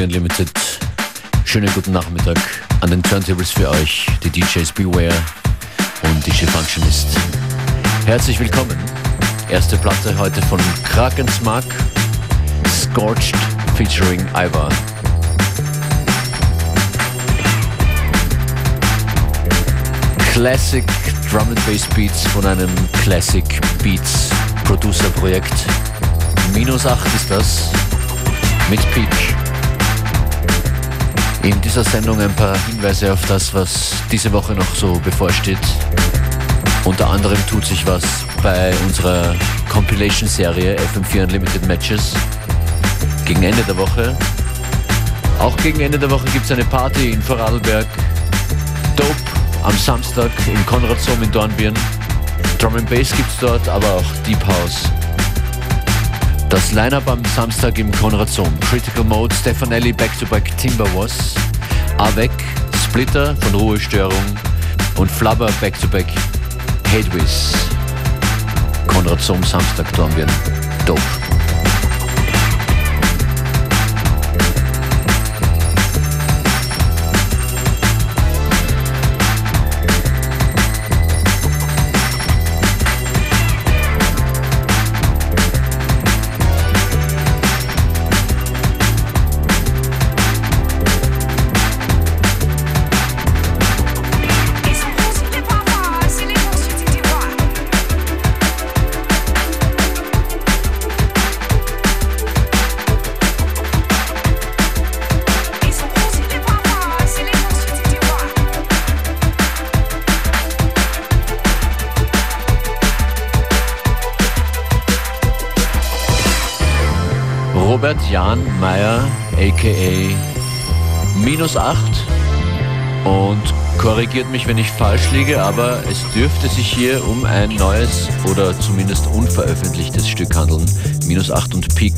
FM4 Unlimited. Schönen guten Nachmittag an den Turntables für euch, die DJs Beware und DJ Functionist. Herzlich willkommen. Erste Platte heute von Krakens Mark, Scorched featuring Ivar. Classic Drum and Bass Beats von einem Classic Beats Producer Projekt. Minus 8 ist das mit Peak. In dieser Sendung ein paar Hinweise auf das, was diese Woche noch so bevorsteht. Unter anderem tut sich was bei unserer Compilation-Serie FM4 Unlimited Matches gegen Ende der Woche. Auch gegen Ende der Woche gibt es eine Party in Vorarlberg. Dope am Samstag im Konradsom in Dornbirn. Drum and Bass gibt's dort, aber auch Deep House. Das Line-Up am Samstag im Konradsom. Critical Mode, Stefanelli Back-to-Back Timberwas, Avec, Splitter von Ruhestörung und Flubber Back-to-Back Hatewiz. Konradsom Samstag Dornbirn. Dope. Robert Jan Meyer, aka minus 8. Und korrigiert mich, wenn ich falsch liege, aber es dürfte sich hier um ein neues oder zumindest unveröffentlichtes Stück handeln. Minus 8 und Peak,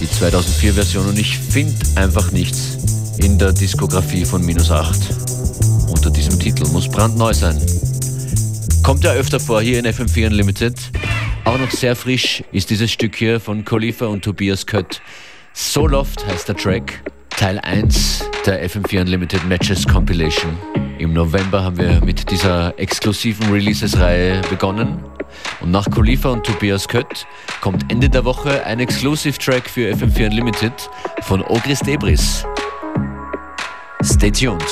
die 2004-Version. Und ich finde einfach nichts in der Diskografie von Minus 8 unter diesem Titel. Muss brandneu sein. Kommt ja öfter vor hier in FM4 Unlimited. Auch noch sehr frisch ist dieses Stück hier von Khalifa und Tobias Kött. So Loft heißt der Track. Teil 1 der FM4 Unlimited Matches Compilation. Im November haben wir mit dieser exklusiven Releases-Reihe begonnen. Und nach Khalifa und Tobias Kött kommt Ende der Woche ein Exclusive-Track für FM4 Unlimited von Ogris Debris. Stay tuned.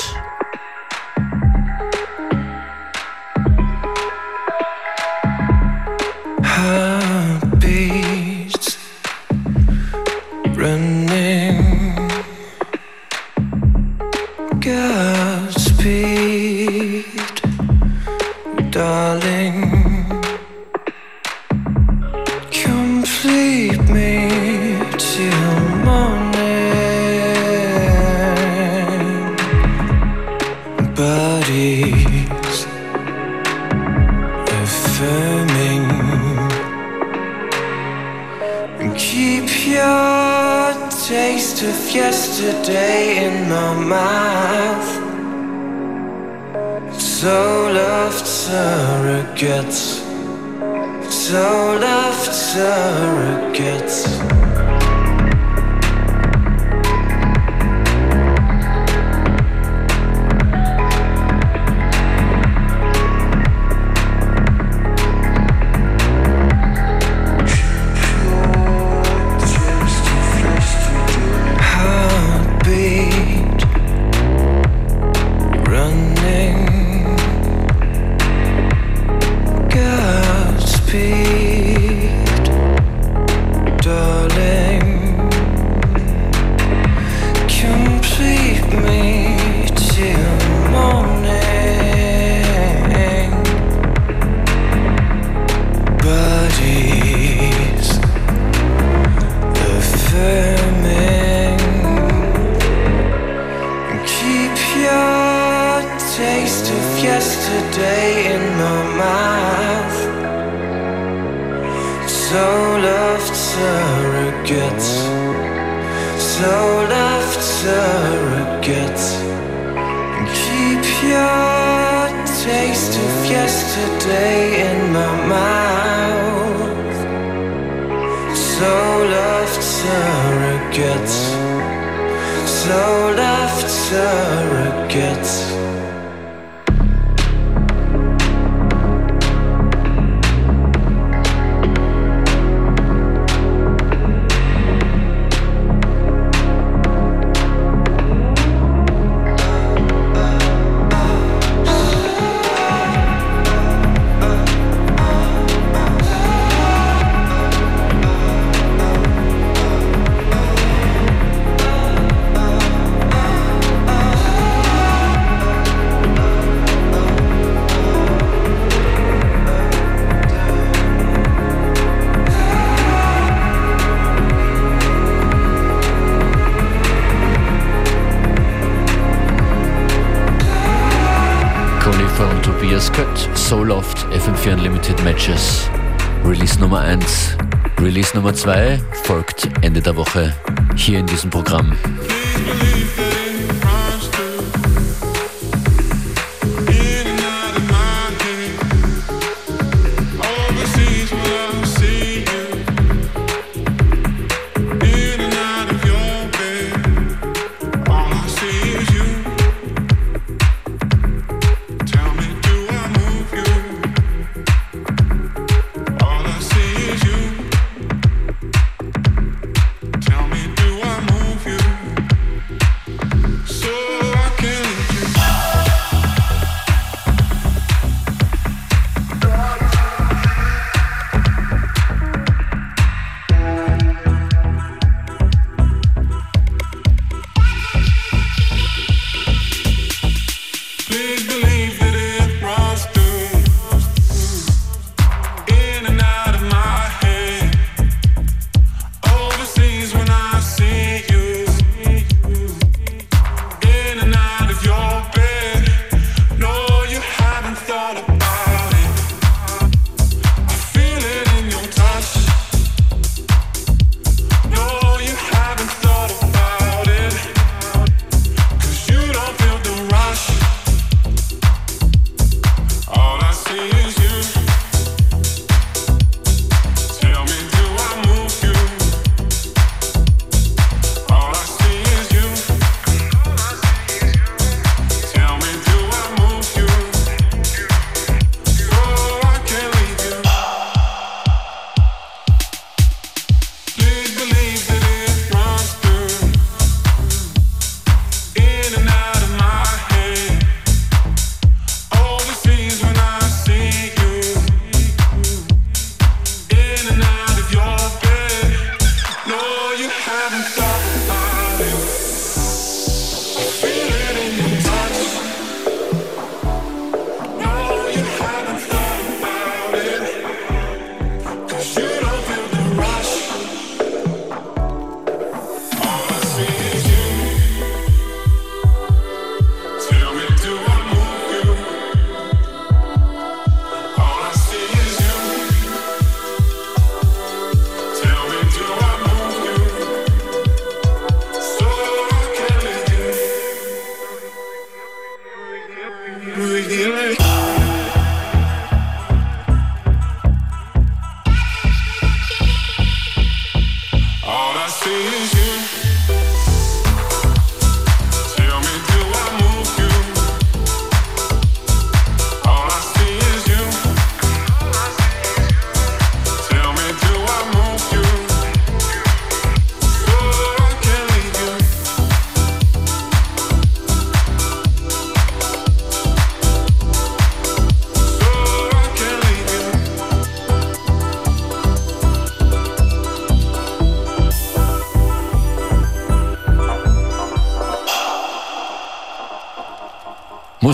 Yesterday in my mouth. So of surrogates. So of surrogates. FM4 Unlimited Matches. Release Nummer 1. Release Nummer 2 folgt Ende der Woche hier in diesem Programm.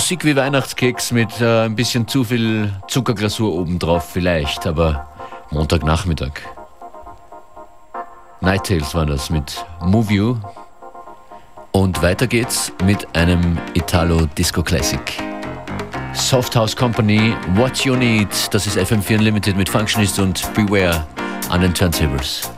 Musik wie Weihnachtskeks mit äh, ein bisschen zu viel Zuckerglasur obendrauf vielleicht, aber Montagnachmittag. Night Tales war das mit Move You. Und weiter geht's mit einem Italo Disco Classic. Soft House Company, What You Need, das ist FM4 Unlimited mit Functionist und Beware an den Turntables.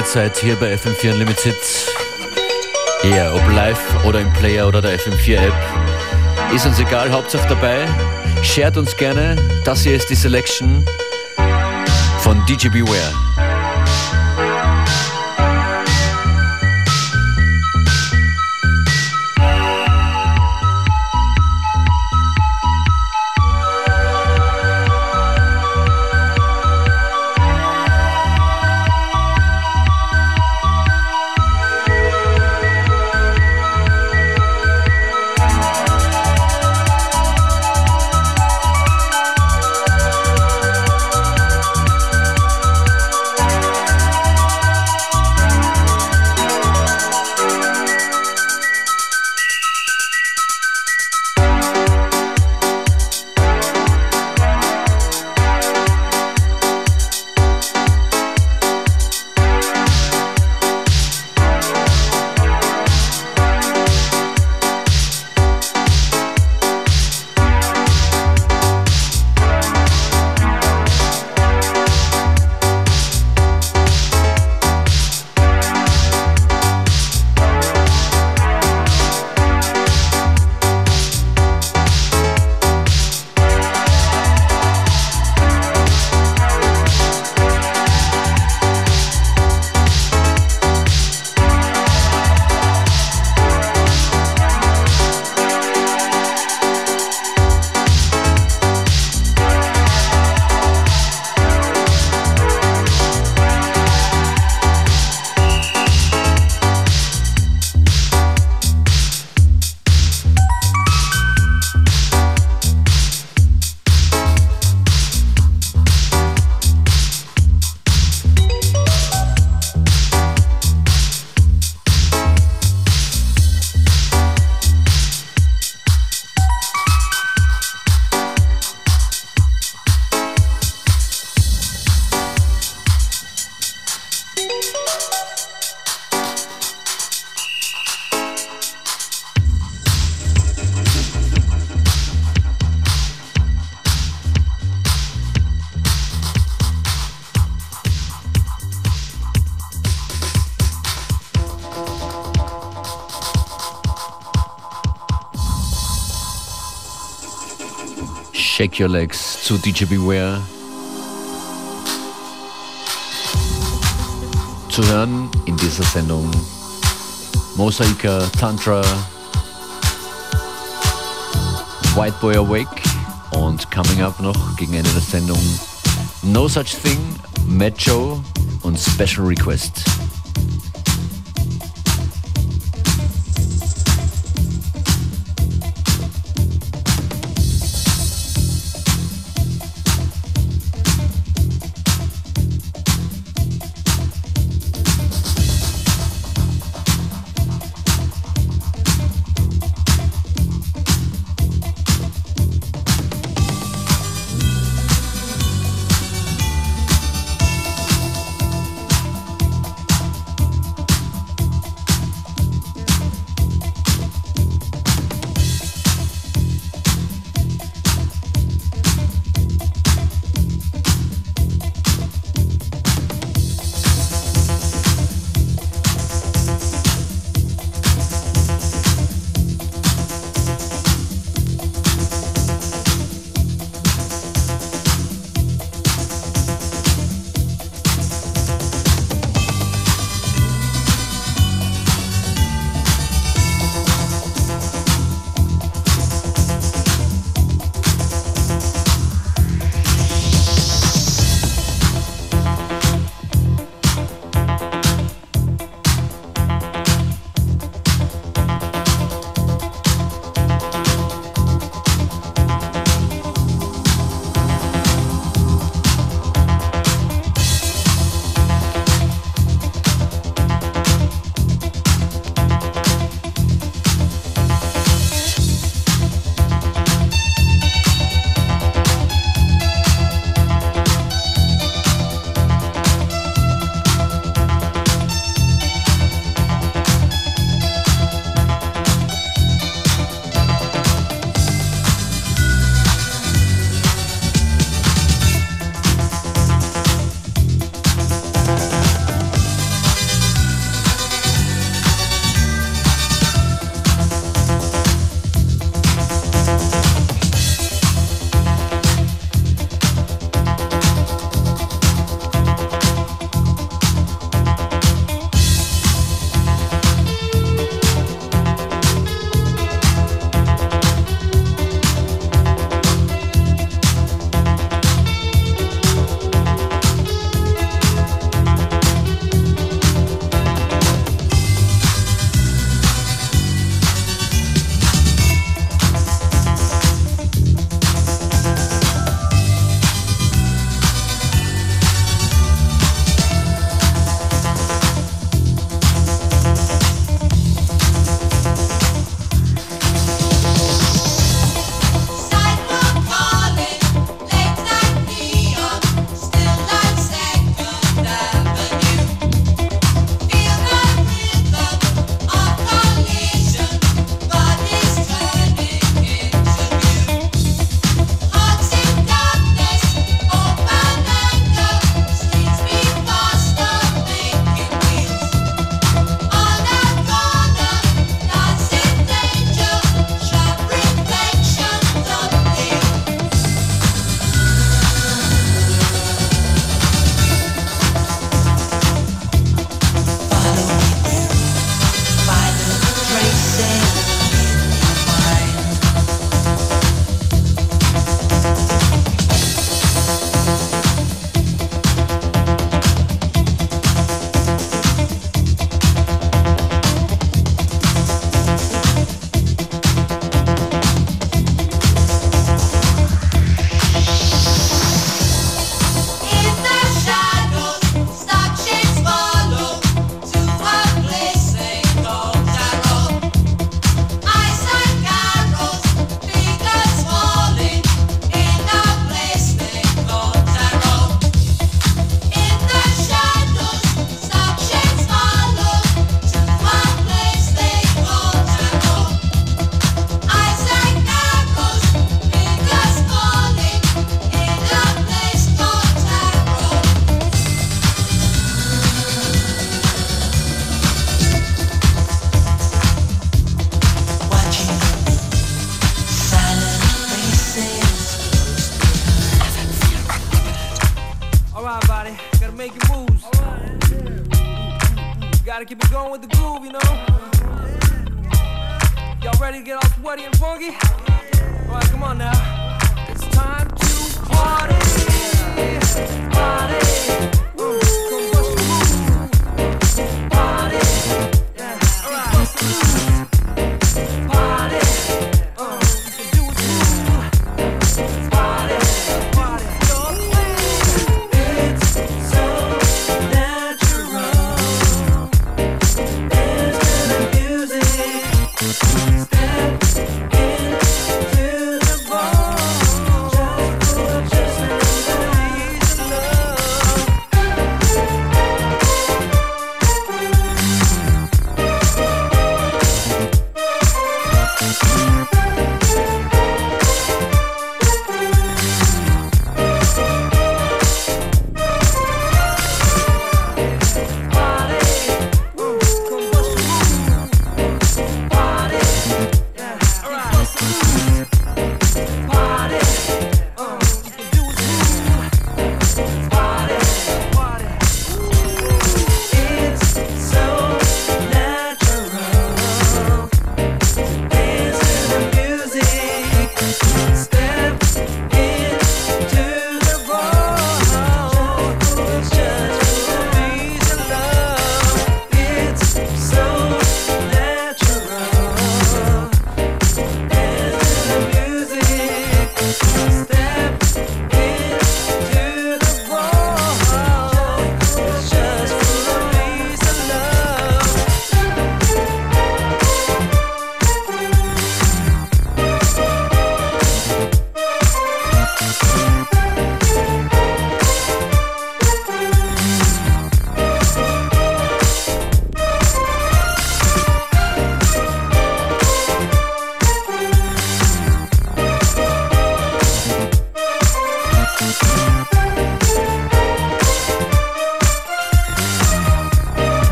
Eingetritt seid hier bei FM4 Unlimited. Ja, ob live oder im Player oder der FM4 App. Ist uns egal, Hauptsache dabei. Shared uns gerne. Das hier ist die Selection von DJ Beware. Your Legs zu DJ Beware. Zu hören in dieser Sendung Mosaika, Tantra, White Boy Awake und coming up noch gegen Ende der Sendung No Such Thing, Joe und Special Request.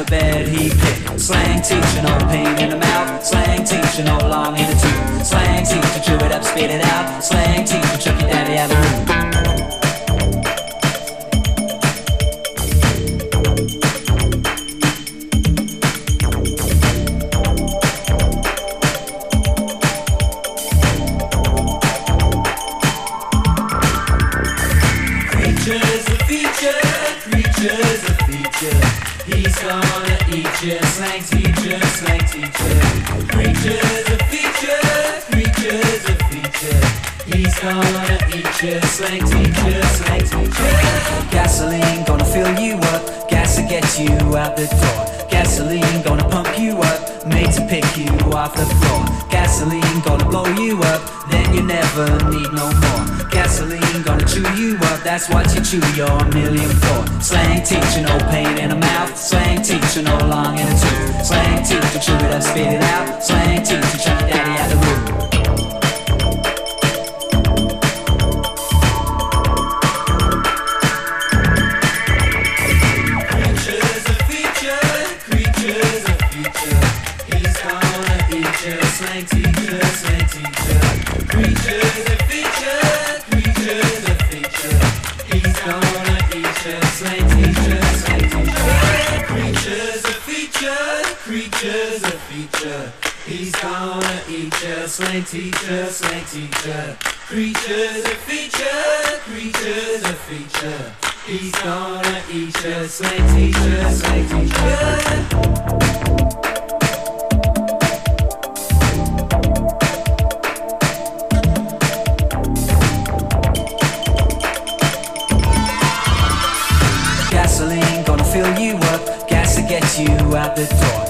alphabet he picked. Slang teacher, no pain in the mouth. Slang teacher, no long in the tooth. Slang teacher chew it up, spit it out. Slang teacher chuck your daddy out the room. Gasoline gonna fill you up, gas to get you out the door. Gasoline gonna pump you up, made to pick you off the floor. Gasoline gonna blow you up, then you never need no more. Gasoline gonna chew you up, that's what you chew your million for. Slang teacher, no pain in the mouth. Slang teacher, no long in the tooth. Slang teacher, chew it up, spit it out. Slang teacher, chuck daddy out the teacher, slang teacher. Creatures a feature, creatures a feature. He's gonna eat you, slang teacher, slang teacher. Gasoline gonna fill you up, gas to get you out the door.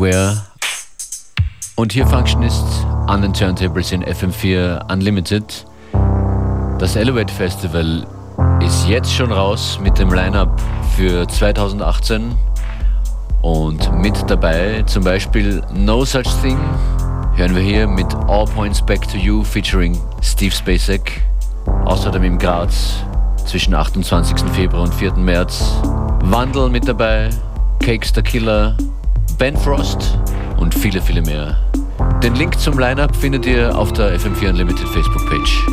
Beware. Und hier Functionist an den Turntables in FM4 Unlimited. Das Elevate Festival ist jetzt schon raus mit dem Line-Up für 2018. Und mit dabei zum Beispiel No Such Thing hören wir hier mit All Points Back to You featuring Steve Spacek. Außerdem im Graz zwischen 28. Februar und 4. März. Wandel mit dabei, Cakes the Killer, Ben Frost und viele, viele mehr. Den Link zum Lineup findet ihr auf der FM4 Unlimited Facebook-Page.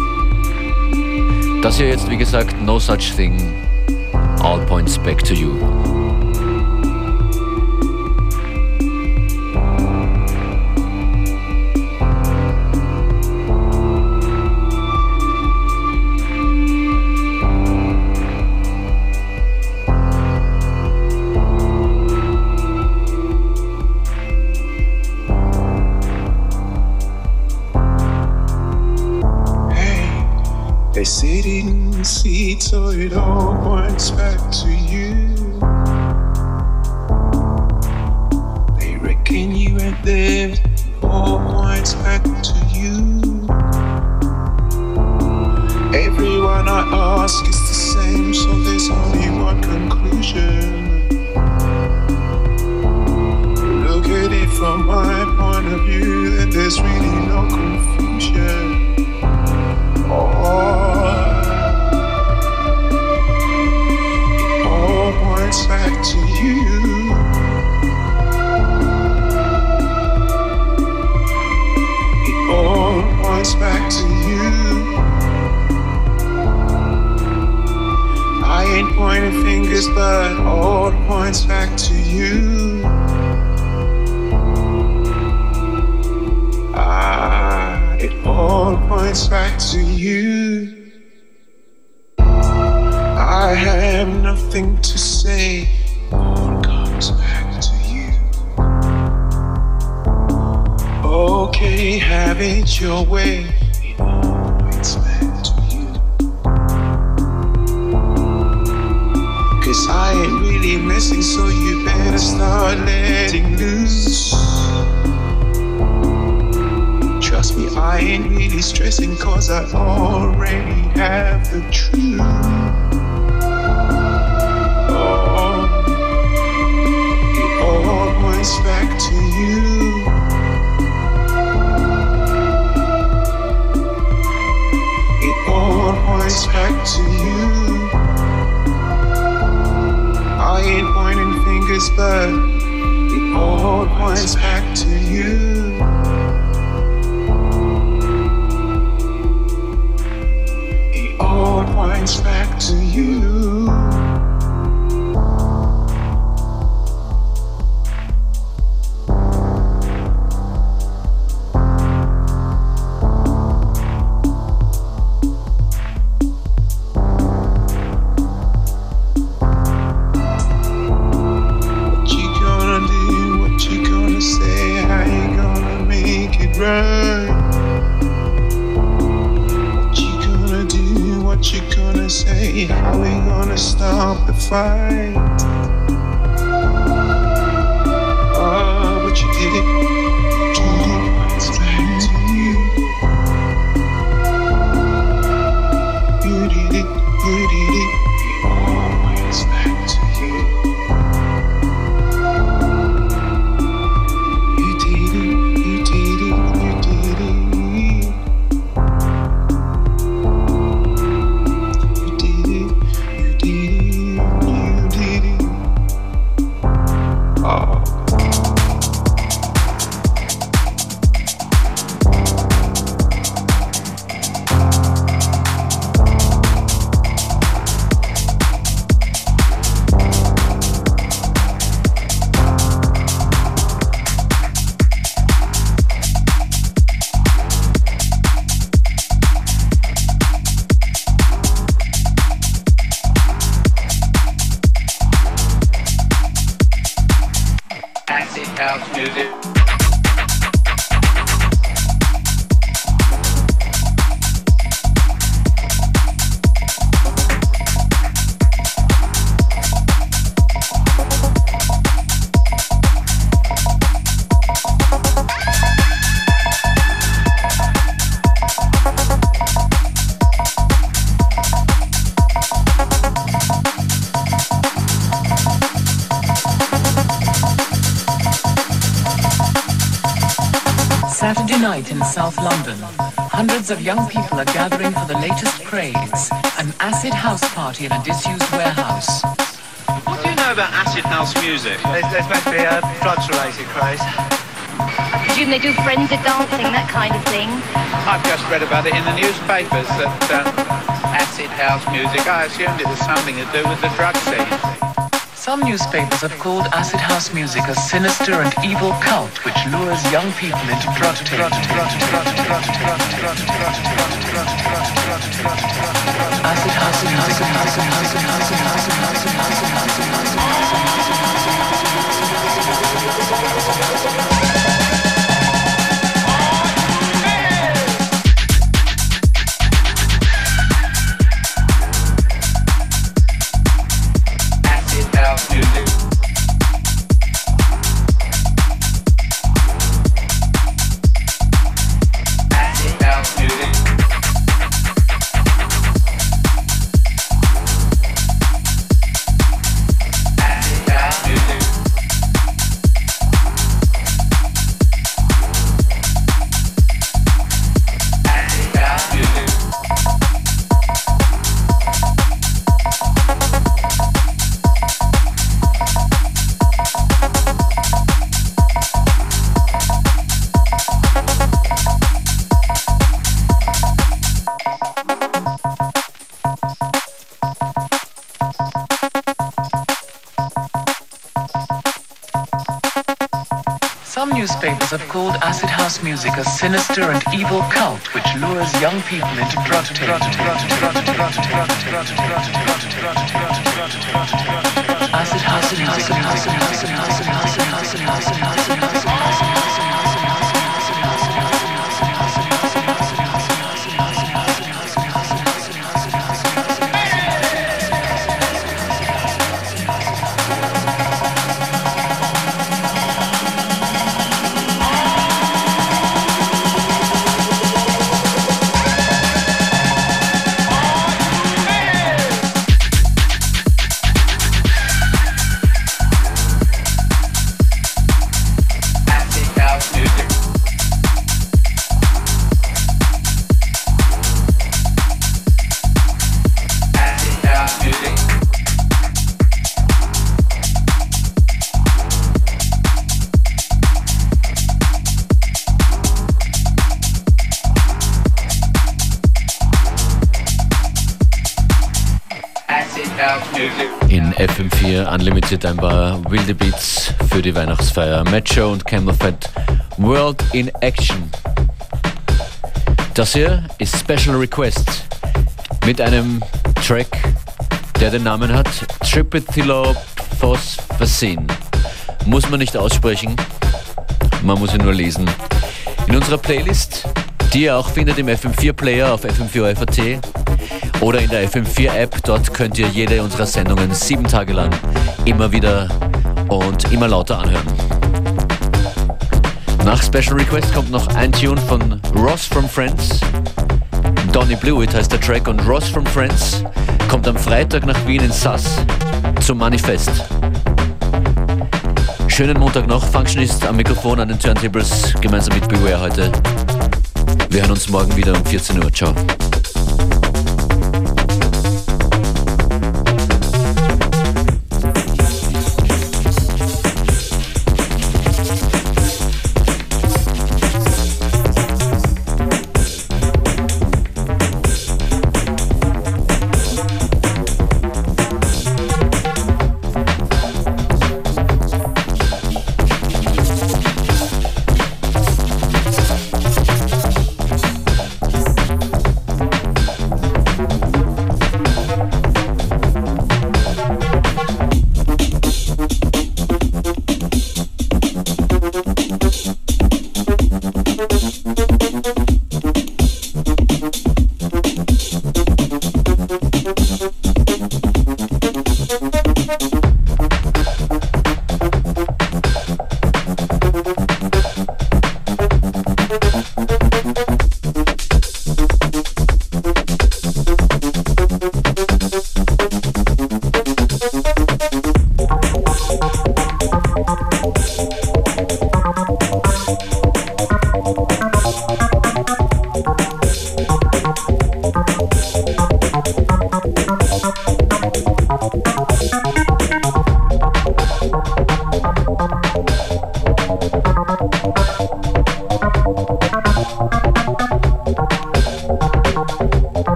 Das hier jetzt, wie gesagt, No Such Thing, All Points Back to You. They sit in seats, so it all points back to you. They reckon you ain't there, all points back to you. Everyone I ask is the same, so there's only one conclusion. Points back to you. Ah, it all points back to you. I have nothing to say. All comes back to you. Okay, have it your way. So you better start letting loose. Trust me, I ain't really stressing, cause I already have the truth. It all points back to you. It all points back to you. Fingers, but it all points back to you. It all points back to you. Young people are gathering for the latest craze, an acid house party in a disused warehouse. What do you know about acid house music? There's, there's meant to be a drugs-related craze. I presume they do frenzied dancing, that kind of thing. I've just read about it in the newspapers that uh, acid house music. I assumed it was something to do with the drug scene. Some newspapers have called acid house music a sinister and evil cult which lures young people into drug taking. Acid house music, have called acid house music a sinister and evil cult which lures young people into drug. Acid house music. FM4 Unlimited ein paar wilde Beats für die Weihnachtsfeier. Macho und Camel Fat World in Action. Das hier ist Special Request mit einem Track, der den Namen hat Tripethylophosphasin. Muss man nicht aussprechen, man muss ihn nur lesen. In unserer Playlist, die ihr auch findet im FM4 Player auf FM4 FAT oder in der FM4 App, dort könnt ihr jede unserer Sendungen sieben Tage lang immer wieder und immer lauter anhören. Nach Special Request kommt noch ein Tune von Ross from Friends. Donny Blewett heißt der Track und Ross from Friends kommt am Freitag nach Wien in Sass zum Manifest. Schönen Montag noch. Functionist am Mikrofon an den Turntables gemeinsam mit Beware heute. Wir hören uns morgen wieder um 14 Uhr. Ciao.